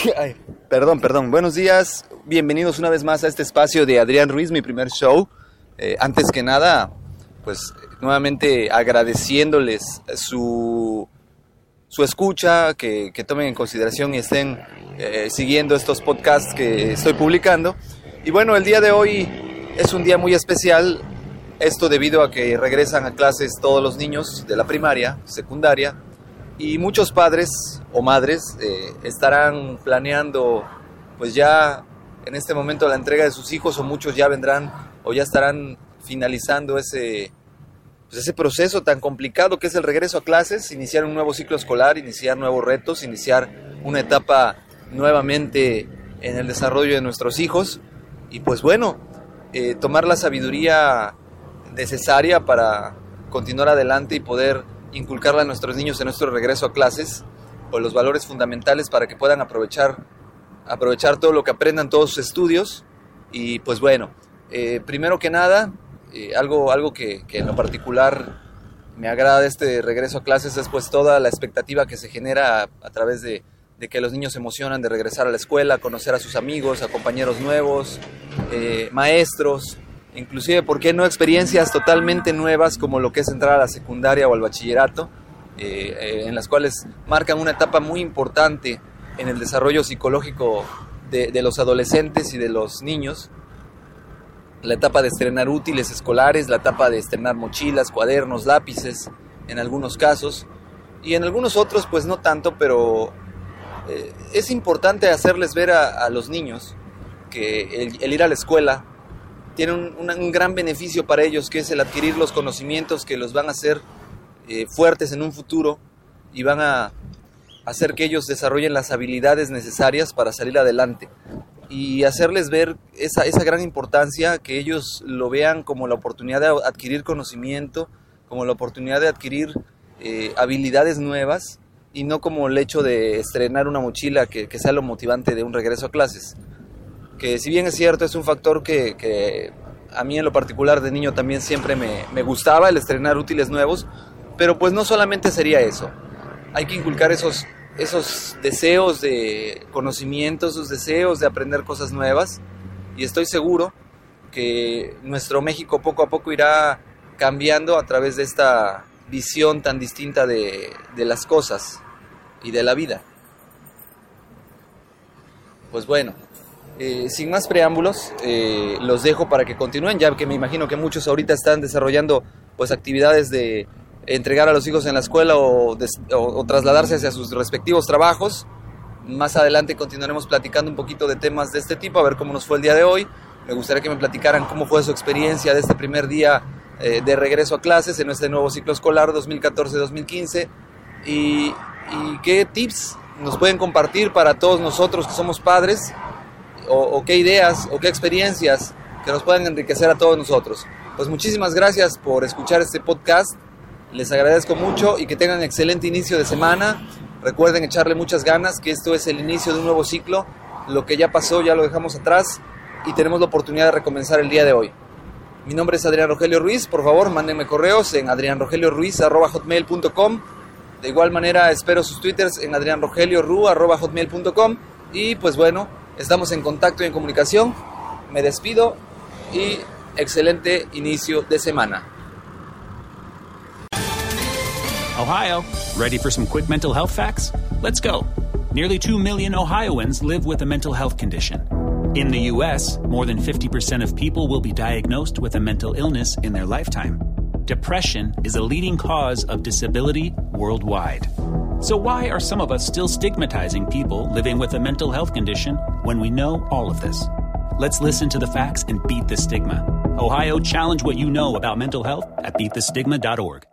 Perdón, perdón. Buenos días. Bienvenidos una vez más a este espacio de Adrián Ruiz, mi primer show. Eh, antes que nada, pues nuevamente agradeciéndoles su, su escucha, que, que tomen en consideración y estén eh, siguiendo estos podcasts que estoy publicando. Y bueno, el día de hoy es un día muy especial. Esto debido a que regresan a clases todos los niños de la primaria, secundaria, y muchos padres o madres eh, estarán planeando pues ya en este momento la entrega de sus hijos o muchos ya vendrán o ya estarán finalizando ese, pues ese proceso tan complicado que es el regreso a clases, iniciar un nuevo ciclo escolar, iniciar nuevos retos, iniciar una etapa nuevamente en el desarrollo de nuestros hijos. Y pues bueno, eh, tomar la sabiduría necesaria para continuar adelante y poder inculcarle a nuestros niños en nuestro regreso a clases o los valores fundamentales para que puedan aprovechar, aprovechar todo lo que aprendan todos sus estudios. Y pues bueno, eh, primero que nada, eh, algo, algo que, que, en lo particular me agrada de este regreso a clases es pues toda la expectativa que se genera a, través de, de, que los niños se emocionan de regresar a la escuela, conocer a sus amigos, a compañeros nuevos, eh, maestros, inclusive, ¿por qué no experiencias totalmente nuevas como lo que es entrar a la secundaria o al bachillerato? Eh, eh, en las cuales marcan una etapa muy importante en el desarrollo psicológico de, los adolescentes y de los niños. La etapa de estrenar útiles escolares, la etapa de estrenar mochilas, cuadernos, lápices, en algunos casos. Y en algunos otros, pues no tanto, pero eh, es importante hacerles ver a, los niños que el, ir a la escuela tiene un, gran beneficio para ellos, que es el adquirir los conocimientos que los van a hacer eh, fuertes en un futuro y van a hacer que ellos desarrollen las habilidades necesarias para salir adelante y hacerles ver esa, esa gran importancia, que ellos lo vean como la oportunidad de adquirir conocimiento, como la oportunidad de adquirir eh, habilidades nuevas y no como el hecho de estrenar una mochila que, sea lo motivante de un regreso a clases. Que si bien es cierto, es un factor que, que a mí en lo particular de niño también siempre me, me gustaba, el estrenar útiles nuevos, pero pues no solamente sería eso. Hay que inculcar esos, esos deseos de conocimiento, esos deseos de aprender cosas nuevas. Y estoy seguro que nuestro México poco a poco irá cambiando a través de esta visión tan distinta de, de las cosas y de la vida. Pues bueno, eh, sin más preámbulos, eh, los dejo para que continúen, ya que me imagino que muchos ahorita están desarrollando pues actividades de entregar a los hijos en la escuela o, trasladarse hacia sus respectivos trabajos. Más adelante continuaremos platicando un poquito de temas de este tipo, a ver cómo nos fue el día de hoy. Me gustaría que me platicaran cómo fue su experiencia de este primer día eh, de regreso a clases en este nuevo ciclo escolar 2014-2015 y, y qué tips nos pueden compartir para todos nosotros que somos padres o, qué ideas o qué experiencias que nos puedan enriquecer a todos nosotros. Pues muchísimas gracias por escuchar este podcast. Les agradezco mucho y que tengan excelente inicio de semana. Recuerden echarle muchas ganas, que esto es el inicio de un nuevo ciclo. Lo que ya pasó ya lo dejamos atrás y tenemos la oportunidad de recomenzar el día de hoy. Mi nombre es Adrián Rogelio Ruiz. Por favor, mándenme correos en adrianrogelioruiz.com. De igual manera, espero sus twitters en adrianrogelioru.com. Y pues bueno, estamos en contacto y en comunicación. Me despido y excelente inicio de semana. Ohio, ready for some quick mental health facts? Let's go. Nearly 2 million Ohioans live with a mental health condition. In the U.S., more than 50% of people will be diagnosed with a mental illness in their lifetime. Depression is a leading cause of disability worldwide. So, why are some of us still stigmatizing people living with a mental health condition when we know all of this? Let's listen to the facts and beat the stigma. Ohio, challenge what you know about mental health at beatthestigma.org.